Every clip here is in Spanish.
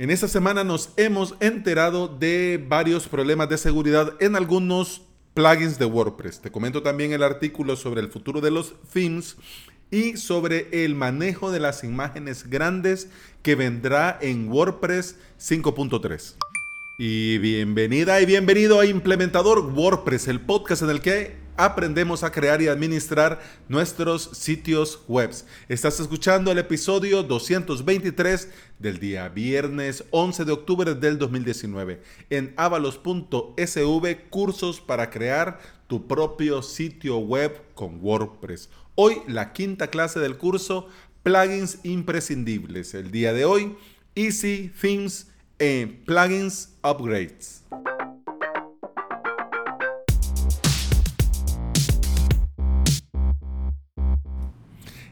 En esta semana nos hemos enterado de varios problemas de seguridad en algunos plugins de WordPress. Te comento también el artículo sobre el futuro de los themes y sobre el manejo de las imágenes grandes que vendrá en WordPress 5.3. Y bienvenida y bienvenido a Implementador WordPress, el podcast en el que aprendemos a crear y administrar nuestros sitios web. Estás escuchando el episodio 223 del día viernes 11 de octubre del 2019 en avalos.sv cursos para crear tu propio sitio web con WordPress. Hoy la quinta clase del curso plugins imprescindibles. El día de hoy, Easy Themes en Plugins Upgrades.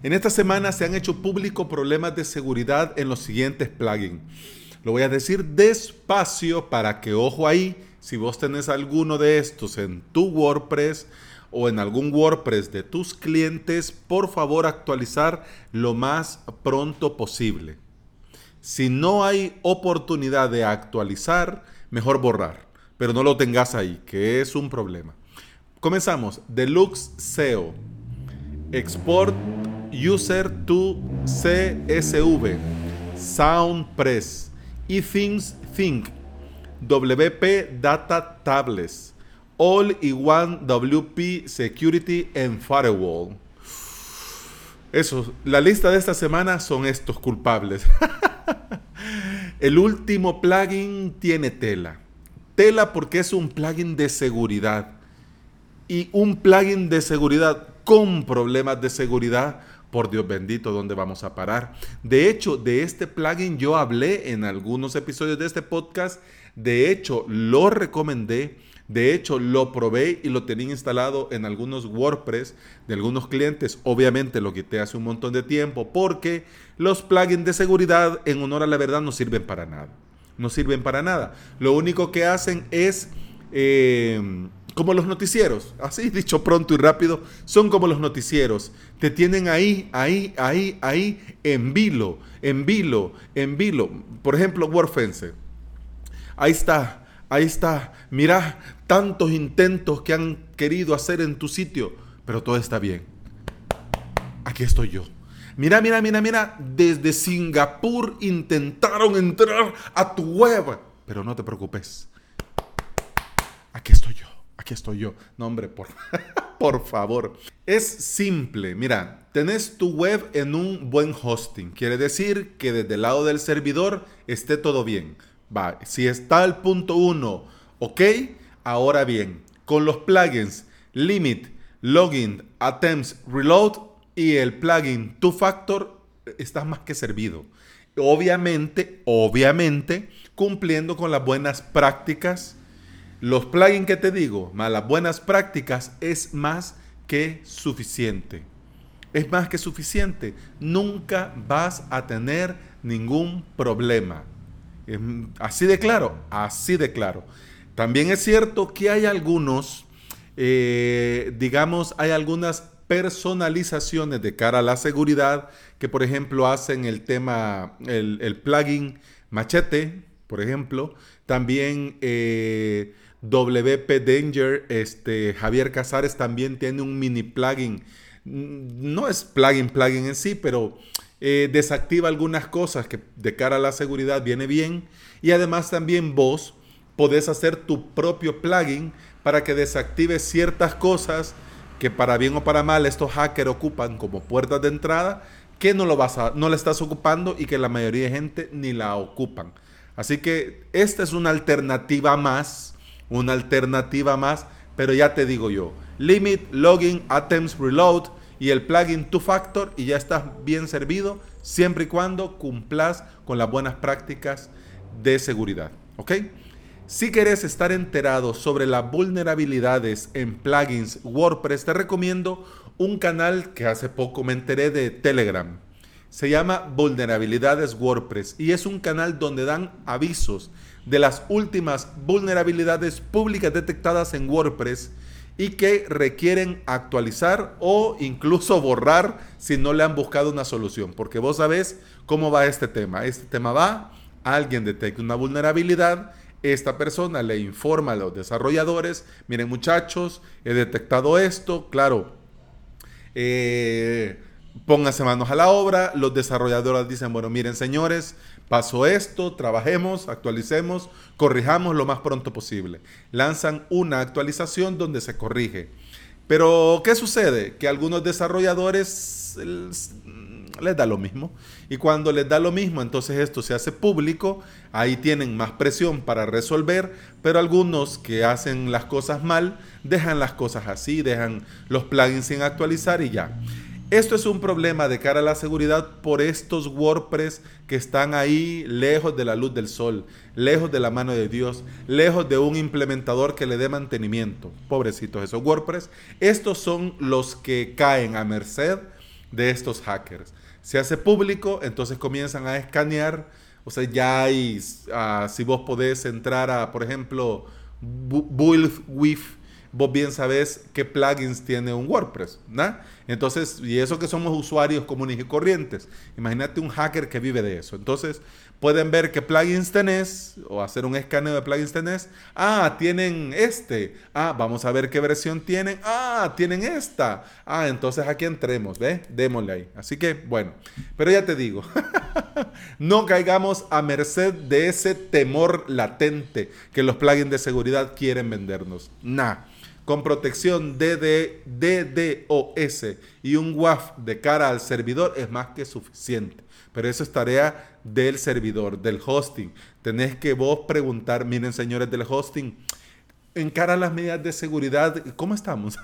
En esta semana se han hecho públicos problemas de seguridad en los siguientes plugins. Lo voy a decir despacio para que, ojo ahí, si vos tenés alguno de estos en tu WordPress o en algún WordPress de tus clientes, por favor actualizar lo más pronto posible. Si no hay oportunidad de actualizar, mejor borrar, pero no lo tengas ahí, que es un problema. Comenzamos. Deluxe SEO. Export User to CSV. SoundPress. eThings Think. WP Data Tablets. All-in-One WP Security and Firewall. Eso, la lista de esta semana son estos culpables. El último plugin tiene tela. Tela porque es un plugin de seguridad. Y un plugin de seguridad con problemas de seguridad, por Dios bendito, ¿dónde vamos a parar? De hecho, de este plugin yo hablé en algunos episodios de este podcast. De hecho, lo recomendé de hecho, lo probé y lo tenía instalado en algunos WordPress de algunos clientes. Obviamente lo quité hace un montón de tiempo porque los plugins de seguridad, en honor a la verdad, no sirven para nada. No sirven para nada. Lo único que hacen es... Eh, como los noticieros, así dicho pronto y rápido, son como los noticieros. Te tienen ahí, ahí, ahí, ahí, en vilo, en vilo, en vilo. Por ejemplo, WordFence. Ahí está, ahí está. Mira, tantos intentos que han querido hacer en tu sitio, pero todo está bien. Aquí estoy yo. Mira, mira, mira, mira, desde Singapur intentaron entrar a tu web, pero no te preocupes. Aquí estoy yo, aquí estoy yo. No, hombre, por, por favor. Es simple, mira, tenés tu web en un buen hosting. Quiere decir que desde el lado del servidor esté todo bien. Si está el punto 1, ok, Ahora bien, con los plugins Limit, Login, Attempts, Reload y el plugin Two Factor, estás más que servido. Obviamente, obviamente, cumpliendo con las buenas prácticas. Los plugins que te digo, más las buenas prácticas, es más que suficiente. Es más que suficiente. Nunca vas a tener ningún problema. Así de claro, así de claro. También es cierto que hay algunos, eh, digamos, hay algunas personalizaciones de cara a la seguridad que, por ejemplo, hacen el tema, el, plugin Machete, por ejemplo. También eh, WP Danger, este, Javier Casares también tiene un mini plugin. No es plugin, plugin en sí, pero eh, desactiva algunas cosas que de cara a la seguridad viene bien. Y además también vos podés hacer tu propio plugin para que desactives ciertas cosas que para bien o para mal estos hackers ocupan como puertas de entrada que no lo vas a, no la estás ocupando y que la mayoría de gente ni la ocupan. Así que esta es una alternativa más, una alternativa más, pero ya te digo yo, limit, login, attempts, reload y el plugin two factor y ya estás bien servido siempre y cuando cumplas con las buenas prácticas de seguridad, ¿ok? Si quieres estar enterado sobre las vulnerabilidades en plugins WordPress, te recomiendo un canal que hace poco me enteré de Telegram. Se llama Vulnerabilidades WordPress y es un canal donde dan avisos de las últimas vulnerabilidades públicas detectadas en WordPress y que requieren actualizar o incluso borrar si no le han buscado una solución. Porque vos sabés cómo va este tema. Este tema va alguien detecta una vulnerabilidad, esta persona le informa a los desarrolladores, miren muchachos, he detectado esto, claro, eh, pónganse manos a la obra, los desarrolladores dicen, bueno, miren señores, pasó esto, trabajemos, actualicemos, corrijamos lo más pronto posible. Lanzan una actualización donde se corrige. Pero, ¿qué sucede? Que algunos desarrolladores les da lo mismo. Y cuando les da lo mismo, entonces esto se hace público, ahí tienen más presión para resolver, pero algunos que hacen las cosas mal, dejan las cosas así, dejan los plugins sin actualizar y ya. Esto es un problema de cara a la seguridad por estos WordPress que están ahí lejos de la luz del sol, lejos de la mano de Dios, lejos de un implementador que le dé mantenimiento. Pobrecitos esos WordPress. Estos son los que caen a merced de estos hackers. Se hace público, entonces comienzan a escanear. O sea, ya hay, ah, si vos podés entrar a, por ejemplo, Build vos bien sabés qué plugins tiene un WordPress, ¿no? Entonces, y eso que somos usuarios comunes y corrientes. Imagínate un hacker que vive de eso. Entonces, pueden ver qué plugins tenés o hacer un escaneo de plugins tenés. Ah, tienen este. Ah, vamos a ver qué versión tienen. Ah, tienen esta. Ah, entonces aquí entremos, ¿ves? Démosle ahí. Así que, bueno, pero ya te digo, no caigamos a merced de ese temor latente que los plugins de seguridad quieren vendernos. Nah con protección DD, DDoS y un WAF de cara al servidor es más que suficiente. Pero eso es tarea del servidor, del hosting. Tenés que vos preguntar, miren señores del hosting, en cara a las medidas de seguridad, ¿cómo estamos?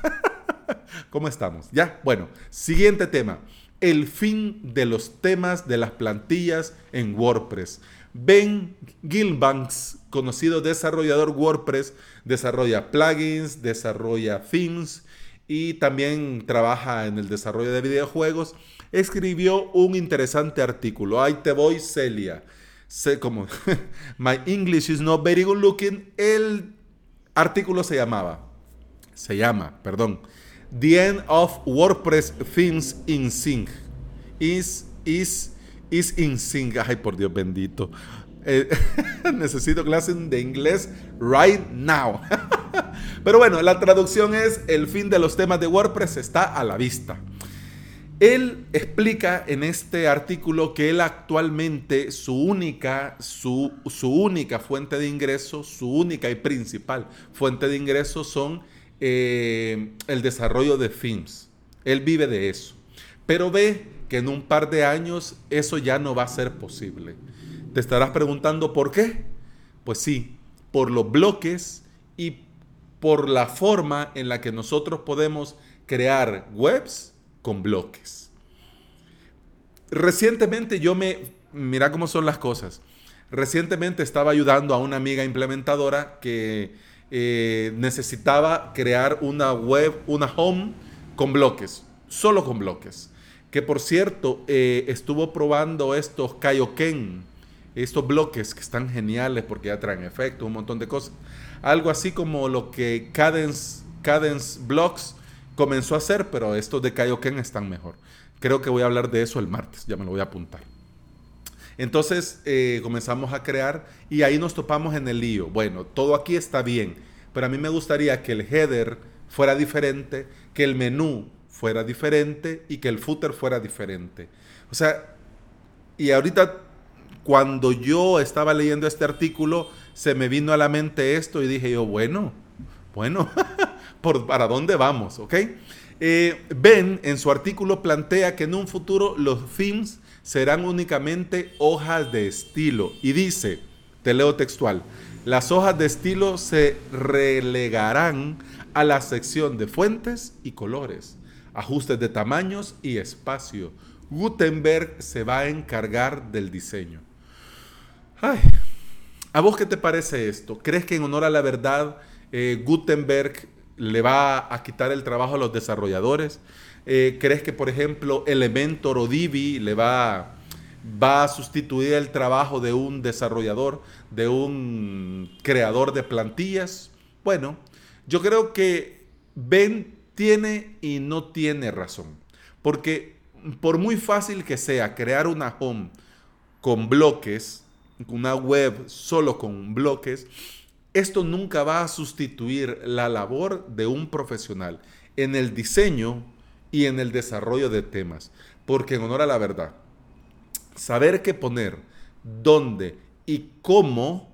¿Cómo estamos? Ya, bueno, siguiente tema. El fin de los temas de las plantillas en WordPress. Ben Gilbanks, conocido desarrollador WordPress, desarrolla plugins, desarrolla themes y también trabaja en el desarrollo de videojuegos. Escribió un interesante artículo. Ahí te voy, Celia. Sé como My English is not very good looking. El artículo se llamaba, se llama, perdón, The End of WordPress Themes in Sync. Is, is is in sync. Ay, por Dios bendito. Eh, necesito clases de inglés right now. Pero bueno, la traducción es el fin de los temas de WordPress está a la vista. Él explica en este artículo que él actualmente su única, su, su única fuente de ingresos, su única y principal fuente de ingresos son eh, el desarrollo de themes. Él vive de eso. Pero ve que en un par de años eso ya no va a ser posible. Te estarás preguntando por qué. Pues sí, por los bloques y por la forma en la que nosotros podemos crear webs con bloques. Recientemente yo me... Mira cómo son las cosas. Recientemente estaba ayudando a una amiga implementadora que eh, necesitaba crear una web, una home con bloques, solo con bloques que por cierto eh, estuvo probando estos Kaioken, estos bloques que están geniales porque ya traen efectos, un montón de cosas. Algo así como lo que Cadence, Cadence Blocks comenzó a hacer, pero estos de Kaioken están mejor. Creo que voy a hablar de eso el martes, ya me lo voy a apuntar. Entonces eh, comenzamos a crear y ahí nos topamos en el lío. Bueno, todo aquí está bien, pero a mí me gustaría que el header fuera diferente, que el menú fuera diferente y que el footer fuera diferente. O sea, y ahorita cuando yo estaba leyendo este artículo, se me vino a la mente esto y dije yo, bueno, bueno, ¿por, ¿para dónde vamos? ¿Ok? Eh, ben en su artículo plantea que en un futuro los themes serán únicamente hojas de estilo y dice, te leo textual, las hojas de estilo se relegarán a la sección de fuentes y colores ajustes de tamaños y espacio. Gutenberg se va a encargar del diseño. Ay, ¿a vos qué te parece esto? ¿Crees que en honor a la verdad eh, Gutenberg le va a quitar el trabajo a los desarrolladores? Eh, ¿Crees que, por ejemplo, Elementor o Divi le va, va a sustituir el trabajo de un desarrollador, de un creador de plantillas? Bueno, yo creo que ven tiene y no tiene razón. Porque por muy fácil que sea crear una home con bloques, una web solo con bloques, esto nunca va a sustituir la labor de un profesional en el diseño y en el desarrollo de temas. Porque en honor a la verdad, saber qué poner, dónde y cómo,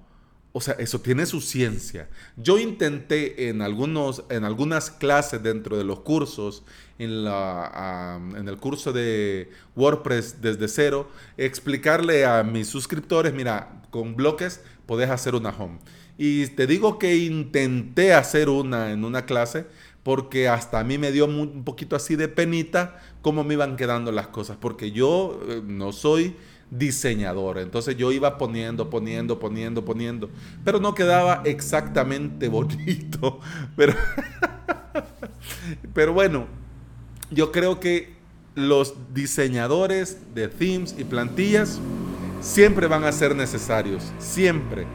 o sea, eso tiene su ciencia. Yo intenté en, algunos, en algunas clases dentro de los cursos, en, la, en el curso de WordPress desde cero, explicarle a mis suscriptores, mira, con bloques podés hacer una home. Y te digo que intenté hacer una en una clase porque hasta a mí me dio un poquito así de penita cómo me iban quedando las cosas, porque yo eh, no soy diseñador. Entonces yo iba poniendo, poniendo, poniendo, poniendo. Pero no quedaba exactamente bonito. Pero, pero bueno, yo creo que los diseñadores de themes y plantillas siempre van a ser necesarios. Siempre.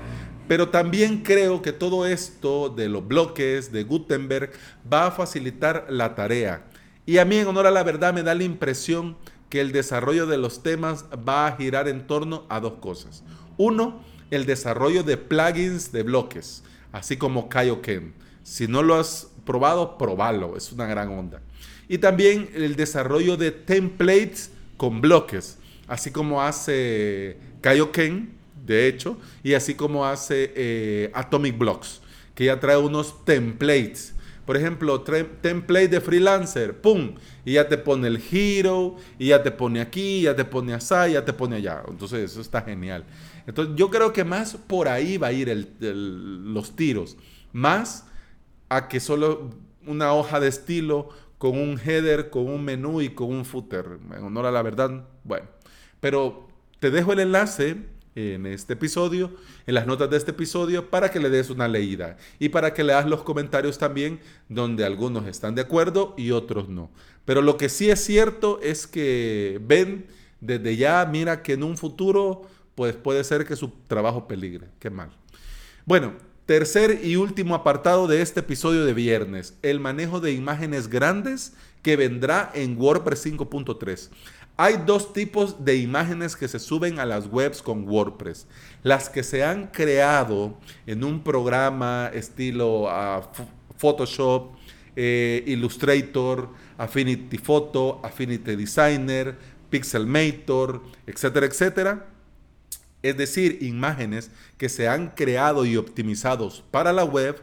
Pero también creo que todo esto de los bloques de Gutenberg va a facilitar la tarea. Y a mí, en honor a la verdad, me da la impresión que el desarrollo de los temas va a girar en torno a dos cosas. Uno, el desarrollo de plugins de bloques, así como Kaioken. Si no lo has probado, probalo, es una gran onda. Y también el desarrollo de templates con bloques, así como hace Kaioken, de hecho, y así como hace eh, Atomic Blocks, que ya trae unos templates por ejemplo, template de freelancer, ¡pum! Y ya te pone el hero, y ya te pone aquí, ya te pone así, ya te pone allá. Entonces, eso está genial. Entonces, yo creo que más por ahí va a ir los tiros. Más a que solo una hoja de estilo con un header, con un menú y con un footer. En honor a la verdad, bueno. Pero te dejo el enlace en este episodio, en las notas de este episodio, para que le des una leída y para que leas los comentarios también, donde algunos están de acuerdo y otros no. Pero lo que sí es cierto es que ven desde ya, mira que en un futuro, pues puede ser que su trabajo peligre. Qué mal. Bueno, tercer y último apartado de este episodio de viernes, el manejo de imágenes grandes que vendrá en WordPress 5.3. Hay dos tipos de imágenes que se suben a las webs con WordPress. Las que se han creado en un programa estilo ah, Photoshop, eh, Illustrator, Affinity Photo, Affinity Designer, Pixelmator, etcétera, etcétera. Es decir, imágenes que se han creado y optimizados para la web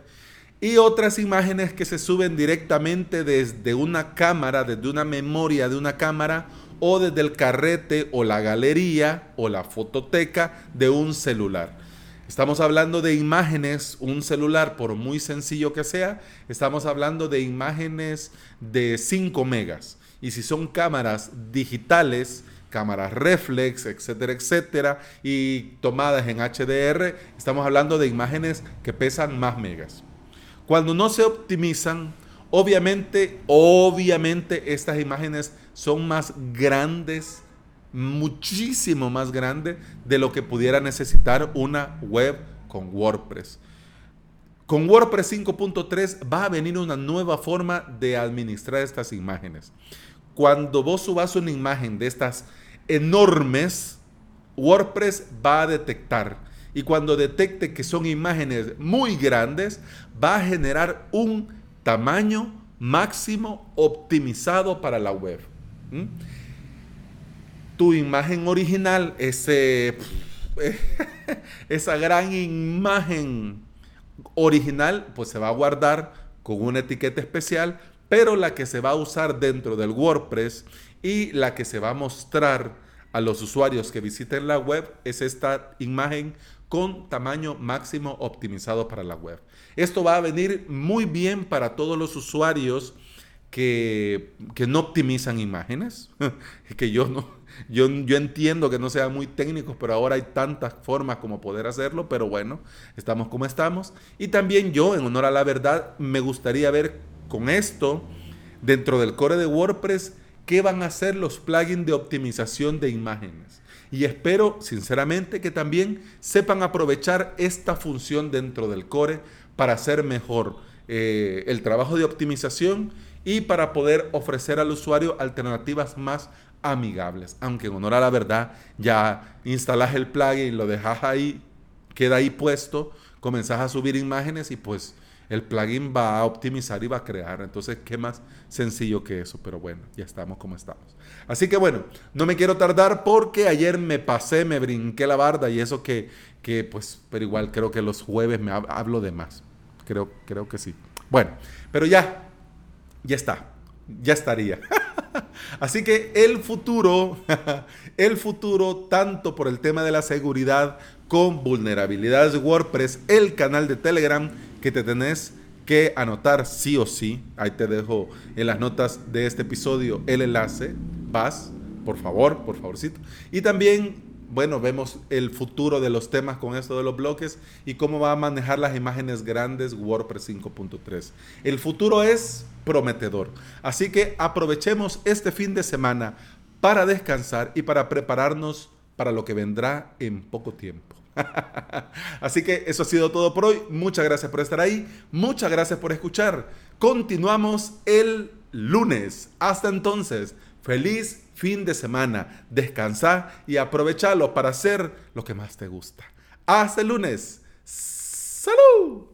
y otras imágenes que se suben directamente desde una cámara, desde una memoria de una cámara o desde el carrete o la galería o la fototeca de un celular. Estamos hablando de imágenes, un celular, por muy sencillo que sea, estamos hablando de imágenes de 5 megas. Y si son cámaras digitales, cámaras reflex, etcétera, etcétera, y tomadas en HDR, estamos hablando de imágenes que pesan más megas. Cuando no se optimizan, Obviamente, obviamente estas imágenes son más grandes, muchísimo más grandes de lo que pudiera necesitar una web con WordPress. Con WordPress 5.3 va a venir una nueva forma de administrar estas imágenes. Cuando vos subas una imagen de estas enormes, WordPress va a detectar. Y cuando detecte que son imágenes muy grandes, va a generar un tamaño máximo optimizado para la web. Tu imagen original, ese, esa gran imagen original, pues se va a guardar con una etiqueta especial, pero la que se va a usar dentro del WordPress y la que se va a mostrar a los usuarios que visiten la web es esta imagen con tamaño máximo optimizado para la web. Esto va a venir muy bien para todos los usuarios que, no optimizan imágenes, que yo no, yo, yo, entiendo que no sean muy técnicos, pero ahora hay tantas formas como poder hacerlo, pero bueno, estamos como estamos. Y también yo, en honor a la verdad, me gustaría ver con esto, dentro del core de WordPress, qué van a hacer los plugins de optimización de imágenes y espero sinceramente que también sepan aprovechar esta función dentro del core para hacer mejor eh, el trabajo de optimización y para poder ofrecer al usuario alternativas más amigables. Aunque en honor a la verdad, ya instalas el plugin, lo dejas ahí, queda ahí puesto, comenzás a subir imágenes y pues el plugin va a optimizar y va a crear. Entonces, ¿qué más sencillo que eso? Pero bueno, ya estamos como estamos. Así que bueno, no me quiero tardar porque ayer me pasé, me brinqué la barda y eso que, que pues, pero igual creo que los jueves me hablo de más. Creo, creo que sí. Bueno, pero ya, ya está, ya estaría. Así que el futuro, el futuro, tanto por el tema de la seguridad con vulnerabilidades de WordPress, el canal de Telegram que te tenés que anotar sí o sí. Ahí te dejo en las notas de este episodio el enlace. Vas, por favor, por favorcito. Y también, bueno, vemos el futuro de los temas con esto de los bloques y cómo va a manejar las imágenes grandes WordPress 5.3. El futuro es prometedor. Así que aprovechemos este fin de semana para descansar y para prepararnos para lo que vendrá en poco tiempo. Así que eso ha sido todo por hoy. Muchas gracias por estar ahí. Muchas gracias por escuchar. Continuamos el lunes. Hasta entonces, feliz fin de semana. Descansa y aprovechalo para hacer lo que más te gusta. Hasta el lunes. ¡Salud!